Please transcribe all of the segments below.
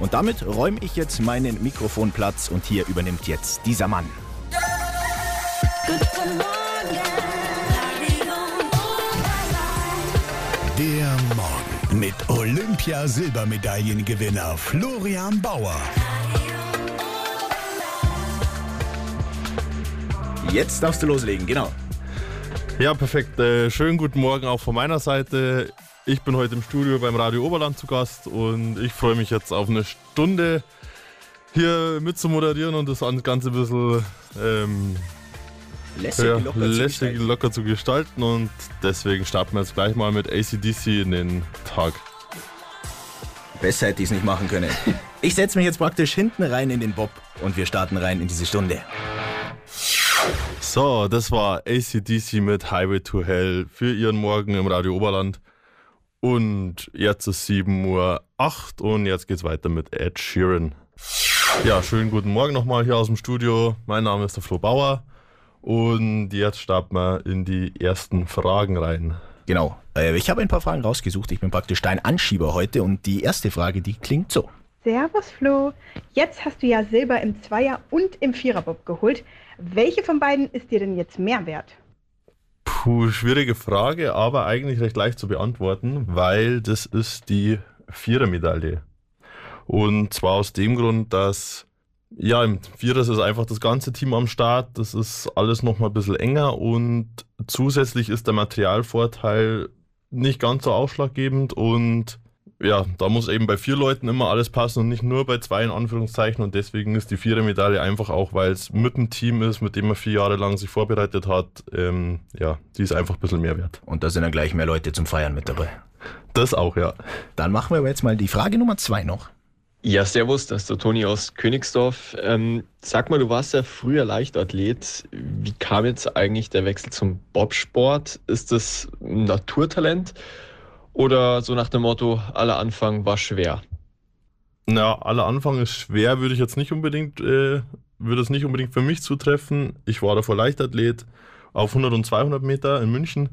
Und damit räume ich jetzt meinen Mikrofonplatz und hier übernimmt jetzt dieser Mann. Der Morgen mit Olympia-Silbermedaillengewinner Florian Bauer. Jetzt darfst du loslegen, genau. Ja, perfekt. Äh, schönen guten Morgen auch von meiner Seite. Ich bin heute im Studio beim Radio Oberland zu Gast und ich freue mich jetzt auf eine Stunde hier mit zu moderieren und das Ganze ein bisschen ähm, Lässig, ja, locker zu lässig gestalten. locker zu gestalten und deswegen starten wir jetzt gleich mal mit ACDC in den Tag. Besser hätte ich es nicht machen können. Ich setze mich jetzt praktisch hinten rein in den Bob und wir starten rein in diese Stunde. So, das war ACDC mit Highway to Hell für Ihren Morgen im Radio Oberland. Und jetzt ist 7.08 Uhr und jetzt geht's weiter mit Ed Sheeran. Ja, schönen guten Morgen nochmal hier aus dem Studio. Mein Name ist der Flo Bauer und jetzt starten wir in die ersten Fragen rein. Genau. Äh, ich habe ein paar Fragen rausgesucht. Ich bin praktisch dein Anschieber heute und die erste Frage, die klingt so. Servus Flo. Jetzt hast du ja Silber im Zweier- und im Viererbob geholt. Welche von beiden ist dir denn jetzt mehr wert? Puh, schwierige Frage, aber eigentlich recht leicht zu beantworten, weil das ist die Vierer-Medaille. Und zwar aus dem Grund, dass ja, im Vierer ist einfach das ganze Team am Start. Das ist alles nochmal ein bisschen enger und zusätzlich ist der Materialvorteil nicht ganz so ausschlaggebend und ja, da muss eben bei vier Leuten immer alles passen und nicht nur bei zwei in Anführungszeichen und deswegen ist die Vierer-Medaille einfach auch, weil es mit dem Team ist, mit dem man vier Jahre lang sich vorbereitet hat, ähm, ja, die ist einfach ein bisschen mehr wert. Und da sind dann gleich mehr Leute zum Feiern mit dabei. Das auch, ja. Dann machen wir aber jetzt mal die Frage Nummer zwei noch. Ja, servus, das ist der Toni aus Königsdorf. Ähm, sag mal, du warst ja früher Leichtathlet. Wie kam jetzt eigentlich der Wechsel zum Bobsport? Ist das ein Naturtalent oder so nach dem Motto, aller Anfang war schwer? Na, aller Anfang ist schwer, würde ich jetzt nicht unbedingt, äh, würde es nicht unbedingt für mich zutreffen. Ich war davor Leichtathlet auf 100 und 200 Meter in München.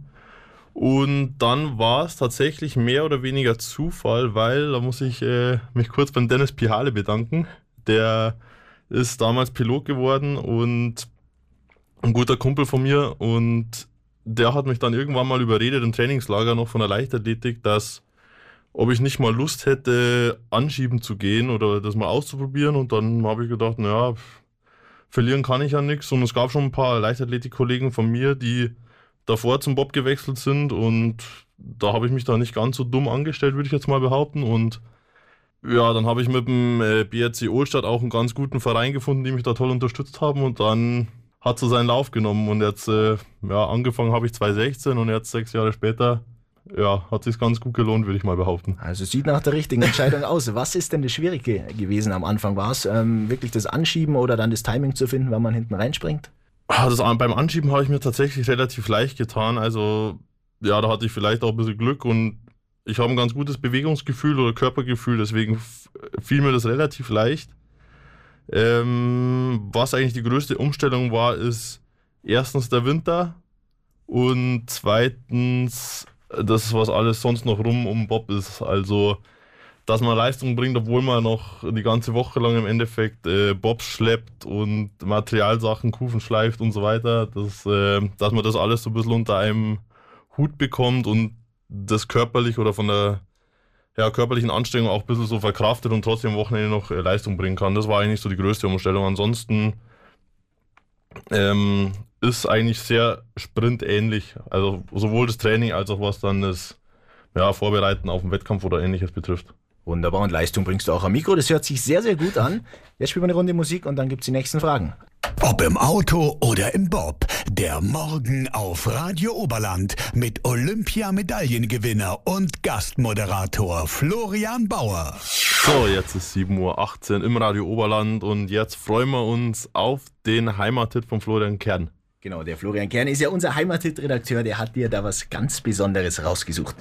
Und dann war es tatsächlich mehr oder weniger Zufall, weil da muss ich äh, mich kurz beim Dennis Pihale bedanken. Der ist damals Pilot geworden und ein guter Kumpel von mir und der hat mich dann irgendwann mal überredet im Trainingslager noch von der Leichtathletik, dass ob ich nicht mal Lust hätte, anschieben zu gehen oder das mal auszuprobieren. Und dann habe ich gedacht, naja, verlieren kann ich ja nichts. Und es gab schon ein paar Leichtathletik-Kollegen von mir, die davor zum Bob gewechselt sind. Und da habe ich mich da nicht ganz so dumm angestellt, würde ich jetzt mal behaupten. Und ja, dann habe ich mit dem äh, BRC Ohlstadt auch einen ganz guten Verein gefunden, die mich da toll unterstützt haben. Und dann hat so seinen Lauf genommen. Und jetzt, äh, ja, angefangen habe ich 2016 und jetzt sechs Jahre später, ja, hat sich ganz gut gelohnt, würde ich mal behaupten. Also sieht nach der richtigen Entscheidung aus. Was ist denn das Schwierige gewesen am Anfang? War es ähm, wirklich das Anschieben oder dann das Timing zu finden, wenn man hinten reinspringt? Ah, Das, beim Anschieben habe ich mir tatsächlich relativ leicht getan. Also, ja, da hatte ich vielleicht auch ein bisschen Glück und ich habe ein ganz gutes Bewegungsgefühl oder Körpergefühl, deswegen fiel mir das relativ leicht. Ähm, was eigentlich die größte Umstellung war, ist erstens der Winter und zweitens das, was alles sonst noch rum um Bob ist. Also, dass man Leistung bringt, obwohl man noch die ganze Woche lang im Endeffekt äh, Bobs schleppt und Materialsachen, Kufen schleift und so weiter, dass, äh, dass man das alles so ein bisschen unter einem Hut bekommt und das körperlich oder von der ja, körperlichen Anstrengung auch ein bisschen so verkraftet und trotzdem am Wochenende noch äh, Leistung bringen kann. Das war eigentlich so die größte Umstellung. Ansonsten ähm, ist eigentlich sehr sprintähnlich. Also sowohl das Training als auch was dann das ja, Vorbereiten auf den Wettkampf oder ähnliches betrifft. Wunderbar und Leistung bringst du auch am Mikro. Das hört sich sehr, sehr gut an. Jetzt spielen wir eine Runde Musik und dann gibt's die nächsten Fragen. Ob im Auto oder im Bob, der Morgen auf Radio Oberland mit Olympia-Medaillengewinner und Gastmoderator Florian Bauer. So, jetzt ist 7.18 Uhr im Radio Oberland und jetzt freuen wir uns auf den Heimattipp von Florian Kern. Genau, der Florian Kern ist ja unser Heimathit-Redakteur. Der hat dir da was ganz Besonderes rausgesucht.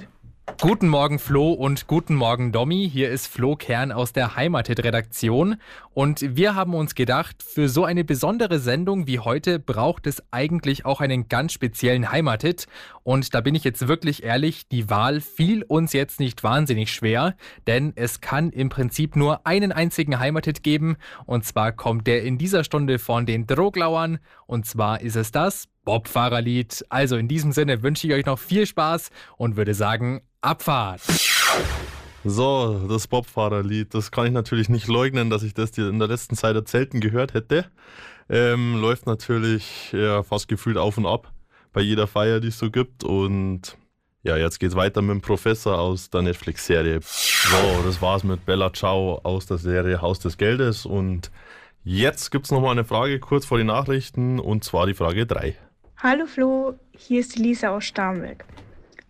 Guten Morgen Flo und guten Morgen Domi. Hier ist Flo Kern aus der Heimatet-Redaktion. Und wir haben uns gedacht, für so eine besondere Sendung wie heute braucht es eigentlich auch einen ganz speziellen Heimatet. Und da bin ich jetzt wirklich ehrlich, die Wahl fiel uns jetzt nicht wahnsinnig schwer, denn es kann im Prinzip nur einen einzigen Heimatet geben. Und zwar kommt der in dieser Stunde von den Droglauern. Und zwar ist es das Bobfahrerlied. Also in diesem Sinne wünsche ich euch noch viel Spaß und würde sagen, Abfahrt. So, das Bobfahrerlied, das kann ich natürlich nicht leugnen, dass ich das dir in der letzten Zeit selten gehört hätte. Ähm, läuft natürlich ja, fast gefühlt auf und ab bei jeder Feier, die es so gibt. Und ja, jetzt geht's weiter mit dem Professor aus der Netflix-Serie. So, das war's mit Bella Ciao aus der Serie Haus des Geldes. Und jetzt gibt's nochmal eine Frage kurz vor den Nachrichten und zwar die Frage 3. Hallo Flo, hier ist die Lisa aus Starnberg.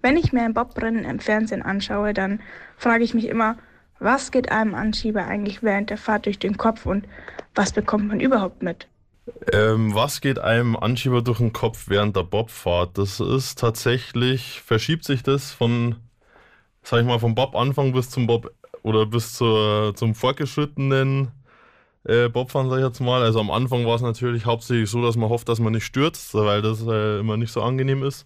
Wenn ich mir ein Bobrennen im Fernsehen anschaue, dann frage ich mich immer, was geht einem Anschieber eigentlich während der Fahrt durch den Kopf und was bekommt man überhaupt mit? Ähm, was geht einem Anschieber durch den Kopf während der Bobfahrt? Das ist tatsächlich, verschiebt sich das von, sag ich mal, vom Bob-Anfang bis zum Bob oder bis zur, zum fortgeschrittenen äh, Bobfahren, sag ich jetzt mal. Also am Anfang war es natürlich hauptsächlich so, dass man hofft, dass man nicht stürzt, weil das äh, immer nicht so angenehm ist.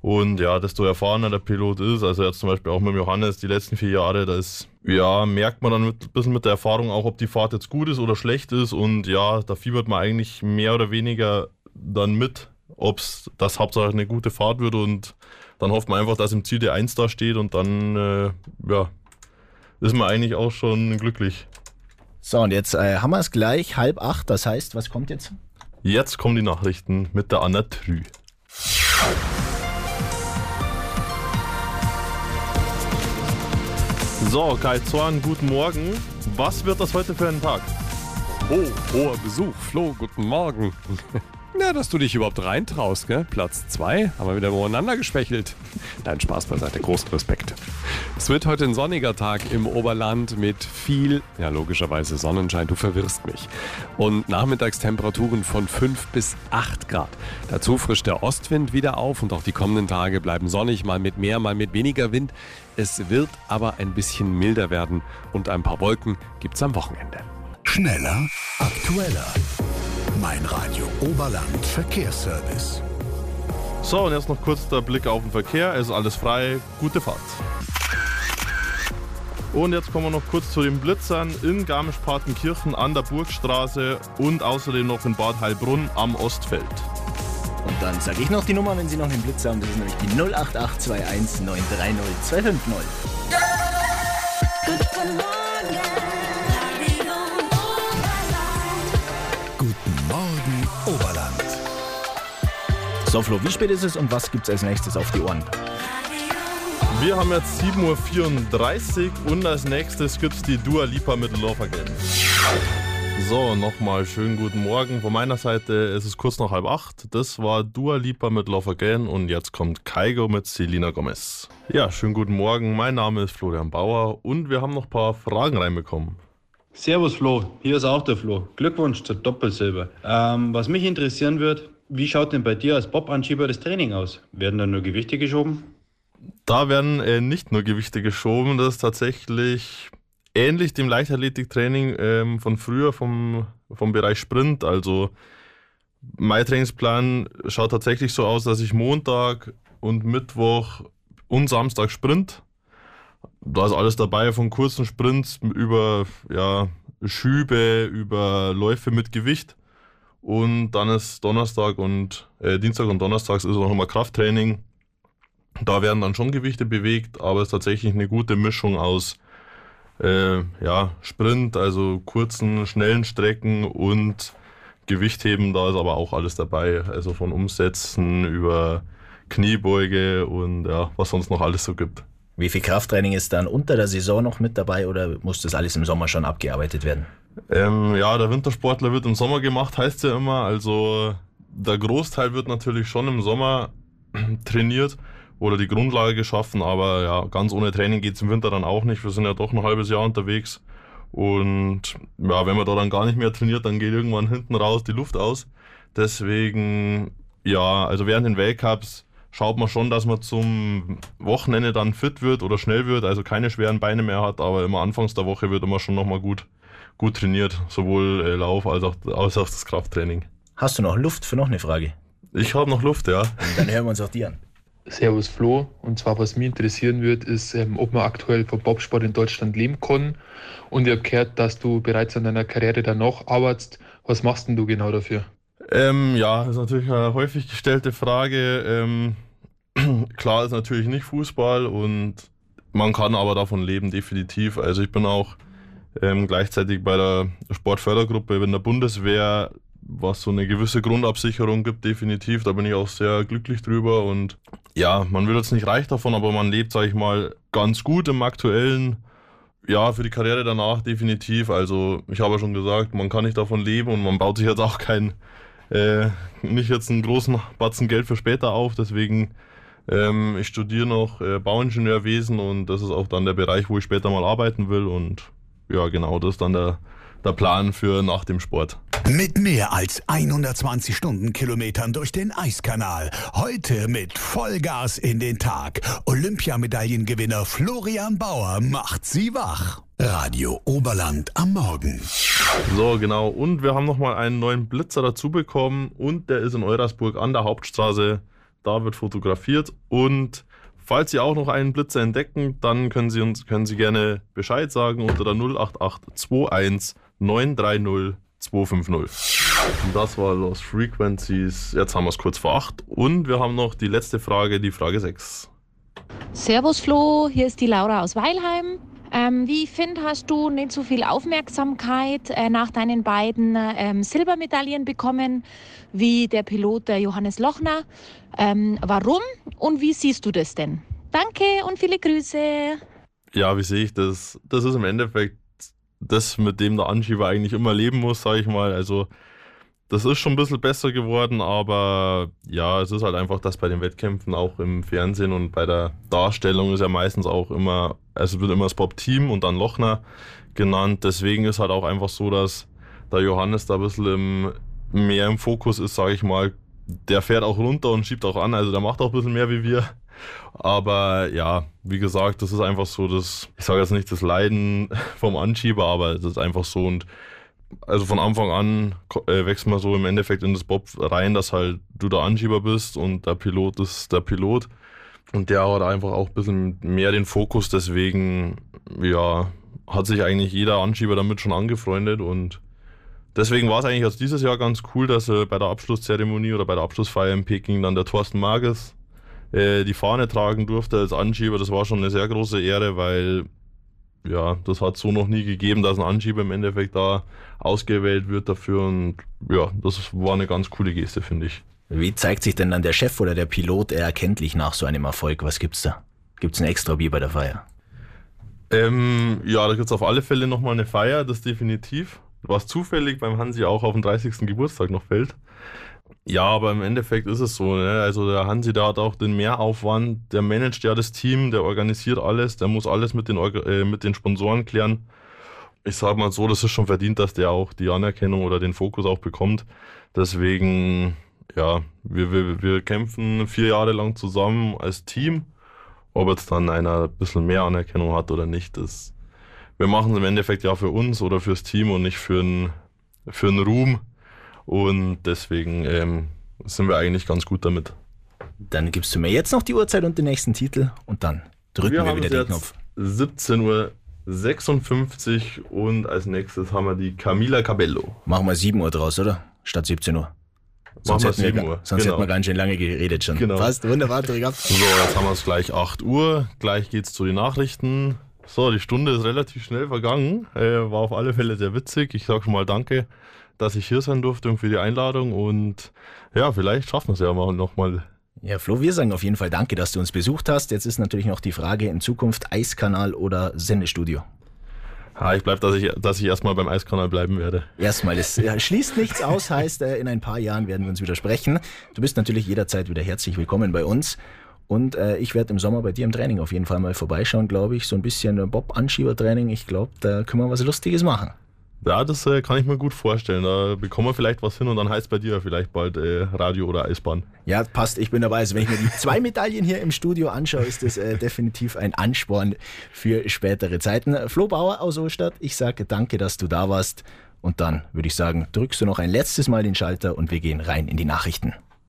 Und ja, desto erfahrener der Pilot ist, also jetzt zum Beispiel auch mit Johannes die letzten vier Jahre, da ist, ja, merkt man dann mit, ein bisschen mit der Erfahrung auch, ob die Fahrt jetzt gut ist oder schlecht ist. Und ja, da fiebert man eigentlich mehr oder weniger dann mit, ob es das Hauptsache eine gute Fahrt wird. Und dann hofft man einfach, dass im Ziel der 1 da steht und dann, äh, ja, ist man eigentlich auch schon glücklich. So, und jetzt äh, haben wir es gleich, halb acht. Das heißt, was kommt jetzt? Jetzt kommen die Nachrichten mit der Anna Trü. So, Kai Zorn, guten Morgen. Was wird das heute für ein Tag? Oh, hoher Besuch. Flo, guten Morgen. Na, dass du dich überhaupt reintraust, gell? Platz 2, haben wir wieder übereinander geschwächelt. Dein Spaß beiseite, großen Respekt. Es wird heute ein sonniger Tag im Oberland mit viel, ja logischerweise Sonnenschein, du verwirrst mich. Und Nachmittagstemperaturen von 5 bis 8 Grad. Dazu frischt der Ostwind wieder auf und auch die kommenden Tage bleiben sonnig, mal mit mehr, mal mit weniger Wind. Es wird aber ein bisschen milder werden und ein paar Wolken gibt's am Wochenende. Schneller, aktueller. Mein Radio Oberland Verkehrsservice. So, und jetzt noch kurz der Blick auf den Verkehr. Es ist alles frei. Gute Fahrt. Und jetzt kommen wir noch kurz zu den Blitzern in Garmisch-Partenkirchen an der Burgstraße und außerdem noch in Bad Heilbrunn am Ostfeld. Und dann sage ich noch die Nummer, wenn Sie noch einen Blitz haben. Das ist nämlich die 08821 930 250. So, Flo, wie spät ist es und was gibt's als nächstes auf die Ohren? Wir haben jetzt 7.34 Uhr und als nächstes gibt's die Dua Lipa mit Love Again. So, nochmal schönen guten Morgen. Von meiner Seite ist es kurz nach halb acht. Das war Dua Lipa mit Love Again und jetzt kommt Kaigo mit Selina Gomez. Ja, schönen guten Morgen. Mein Name ist Florian Bauer und wir haben noch ein paar Fragen reinbekommen. Servus Flo, hier ist auch der Flo. Glückwunsch zur Doppelsilber. Ähm, was mich interessieren wird, wie schaut denn bei dir als Bob-Anschieber das Training aus? Werden da nur Gewichte geschoben? Da werden äh, nicht nur Gewichte geschoben, das ist tatsächlich ähnlich dem Leichtathletiktraining ähm, von früher vom, vom Bereich Sprint. Also mein Trainingsplan schaut tatsächlich so aus, dass ich Montag und Mittwoch und Samstag Sprint. Da ist alles dabei, von kurzen Sprints über ja, Schübe, über Läufe mit Gewicht. Und dann ist Donnerstag und äh, Dienstag und Donnerstags ist auch nochmal Krafttraining. Da werden dann schon Gewichte bewegt, aber es ist tatsächlich eine gute Mischung aus äh, ja, Sprint, also kurzen, schnellen Strecken und Gewichtheben. Da ist aber auch alles dabei. Also von Umsetzen über Kniebeuge und ja, was sonst noch alles so gibt. Wie viel Krafttraining ist dann unter der Saison noch mit dabei oder muss das alles im Sommer schon abgearbeitet werden? Ähm, ja, der Wintersportler wird im Sommer gemacht, heißt ja immer. Also der Großteil wird natürlich schon im Sommer trainiert oder die Grundlage geschaffen, aber ja, ganz ohne Training geht es im Winter dann auch nicht. Wir sind ja doch ein halbes Jahr unterwegs. Und ja, wenn man da dann gar nicht mehr trainiert, dann geht irgendwann hinten raus die Luft aus. Deswegen, ja, also während den Weltcups schaut man schon, dass man zum Wochenende dann fit wird oder schnell wird, also keine schweren Beine mehr hat, aber immer anfangs der Woche wird immer schon nochmal gut, gut trainiert, sowohl äh, Lauf als auch, als auch das Krafttraining. Hast du noch Luft für noch eine Frage? Ich habe noch Luft, ja. Dann hören wir uns auch die an. Servus Flo. Und zwar, was mich interessieren wird, ist, ähm, ob man aktuell vom Bobsport in Deutschland leben kann. Und ich habe gehört, dass du bereits an deiner Karriere danach arbeitest. Was machst denn du genau dafür? Ähm, ja, das ist natürlich eine häufig gestellte Frage. Ähm, klar ist natürlich nicht Fußball und man kann aber davon leben, definitiv. Also ich bin auch ähm, gleichzeitig bei der Sportfördergruppe in der Bundeswehr, was so eine gewisse Grundabsicherung gibt, definitiv. Da bin ich auch sehr glücklich drüber und ja, man wird jetzt nicht reich davon, aber man lebt, sag ich mal, ganz gut im aktuellen. Ja, für die Karriere danach definitiv. Also ich habe ja schon gesagt, man kann nicht davon leben und man baut sich jetzt auch kein äh, nicht jetzt einen großen Batzen Geld für später auf. Deswegen, ähm, ich studiere noch äh, Bauingenieurwesen und das ist auch dann der Bereich, wo ich später mal arbeiten will. Und ja, genau, das ist dann der, der Plan für nach dem Sport. Mit mehr als 120 Stundenkilometern durch den Eiskanal. Heute mit Vollgas in den Tag. Olympiamedaillengewinner Florian Bauer macht sie wach. Radio Oberland am Morgen. So, genau. Und wir haben nochmal einen neuen Blitzer dazu bekommen und der ist in Eurasburg an der Hauptstraße. Da wird fotografiert und falls Sie auch noch einen Blitzer entdecken, dann können Sie uns können Sie gerne Bescheid sagen unter der 088 21 930 250. Und das war Lost Frequencies. Jetzt haben wir es kurz vor 8 und wir haben noch die letzte Frage, die Frage 6. Servus Flo, hier ist die Laura aus Weilheim. Ähm, wie ich finde, hast du nicht so viel Aufmerksamkeit äh, nach deinen beiden ähm, Silbermedaillen bekommen wie der Pilot der Johannes Lochner. Ähm, warum und wie siehst du das denn? Danke und viele Grüße. Ja, wie sehe ich das? Das ist im Endeffekt das, mit dem der Anschieber eigentlich immer leben muss, sage ich mal. Also das ist schon ein bisschen besser geworden, aber ja, es ist halt einfach, dass bei den Wettkämpfen auch im Fernsehen und bei der Darstellung ist ja meistens auch immer, es wird immer das Pop-Team und dann Lochner genannt. Deswegen ist halt auch einfach so, dass der Johannes da ein bisschen im, mehr im Fokus ist, sage ich mal. Der fährt auch runter und schiebt auch an, also der macht auch ein bisschen mehr wie wir. Aber ja, wie gesagt, das ist einfach so das, ich sage jetzt nicht das Leiden vom Anschieber, aber es ist einfach so und also von Anfang an äh, wächst man so im Endeffekt in das Bob rein, dass halt du der Anschieber bist und der Pilot ist der Pilot. Und der hat einfach auch ein bisschen mehr den Fokus, deswegen, ja, hat sich eigentlich jeder Anschieber damit schon angefreundet und deswegen war es eigentlich jetzt dieses Jahr ganz cool, dass äh, bei der Abschlusszeremonie oder bei der Abschlussfeier in Peking dann der Thorsten Mages äh, die Fahne tragen durfte als Anschieber. Das war schon eine sehr große Ehre, weil ja, das hat so noch nie gegeben, dass ein Anschieber im Endeffekt da ausgewählt wird dafür. Und ja, das war eine ganz coole Geste, finde ich. Wie zeigt sich denn dann der Chef oder der Pilot erkenntlich nach so einem Erfolg? Was gibt's da? Gibt's ein extra Bier bei der Feier? Ähm, ja, da gibt's auf alle Fälle nochmal eine Feier, das definitiv. Was zufällig beim Hansi auch auf den 30. Geburtstag noch fällt. Ja, aber im Endeffekt ist es so. Ne? Also der Hansi, der hat auch den Mehraufwand, der managt ja das Team, der organisiert alles, der muss alles mit den, äh, mit den Sponsoren klären. Ich sage mal so, das ist schon verdient, dass der auch die Anerkennung oder den Fokus auch bekommt. Deswegen, ja, wir, wir, wir kämpfen vier Jahre lang zusammen als Team. Ob jetzt dann einer ein bisschen mehr Anerkennung hat oder nicht, das, wir machen es im Endeffekt ja für uns oder fürs Team und nicht für einen für Ruhm. Und deswegen ähm, sind wir eigentlich ganz gut damit. Dann gibst du mir jetzt noch die Uhrzeit und den nächsten Titel und dann drücken wir, wir wieder den Knopf. 17 Uhr 56 und als nächstes haben wir die Camila Cabello. Machen wir 7 Uhr draus, oder? Statt 17 Uhr. Sonst, hätten wir, Uhr. sonst genau. hätten wir ganz schön lange geredet schon. Genau. Passt, wunderbar, So, jetzt haben wir es gleich 8 Uhr. Gleich geht's zu den Nachrichten. So, die Stunde ist relativ schnell vergangen. Äh, war auf alle Fälle sehr witzig. Ich sage schon mal Danke dass ich hier sein durfte und für die Einladung. Und ja, vielleicht schaffen wir es ja mal nochmal. Ja, Flo, wir sagen auf jeden Fall Danke, dass du uns besucht hast. Jetzt ist natürlich noch die Frage in Zukunft Eiskanal oder Sendestudio. Ja, ich bleibe, dass ich, dass ich erstmal beim Eiskanal bleiben werde. Erstmal, das ja, schließt nichts aus, heißt, äh, in ein paar Jahren werden wir uns wieder sprechen. Du bist natürlich jederzeit wieder herzlich willkommen bei uns. Und äh, ich werde im Sommer bei dir im Training auf jeden Fall mal vorbeischauen, glaube ich. So ein bisschen Bob-Anschieber-Training. Ich glaube, da können wir was Lustiges machen. Ja, das äh, kann ich mir gut vorstellen. Da bekommen wir vielleicht was hin und dann heißt bei dir vielleicht bald äh, Radio oder Eisbahn. Ja, passt, ich bin dabei. Also wenn ich mir die zwei Medaillen hier im Studio anschaue, ist das äh, definitiv ein Ansporn für spätere Zeiten. Flo Bauer aus Ostadt, ich sage danke, dass du da warst. Und dann würde ich sagen, drückst du noch ein letztes Mal den Schalter und wir gehen rein in die Nachrichten.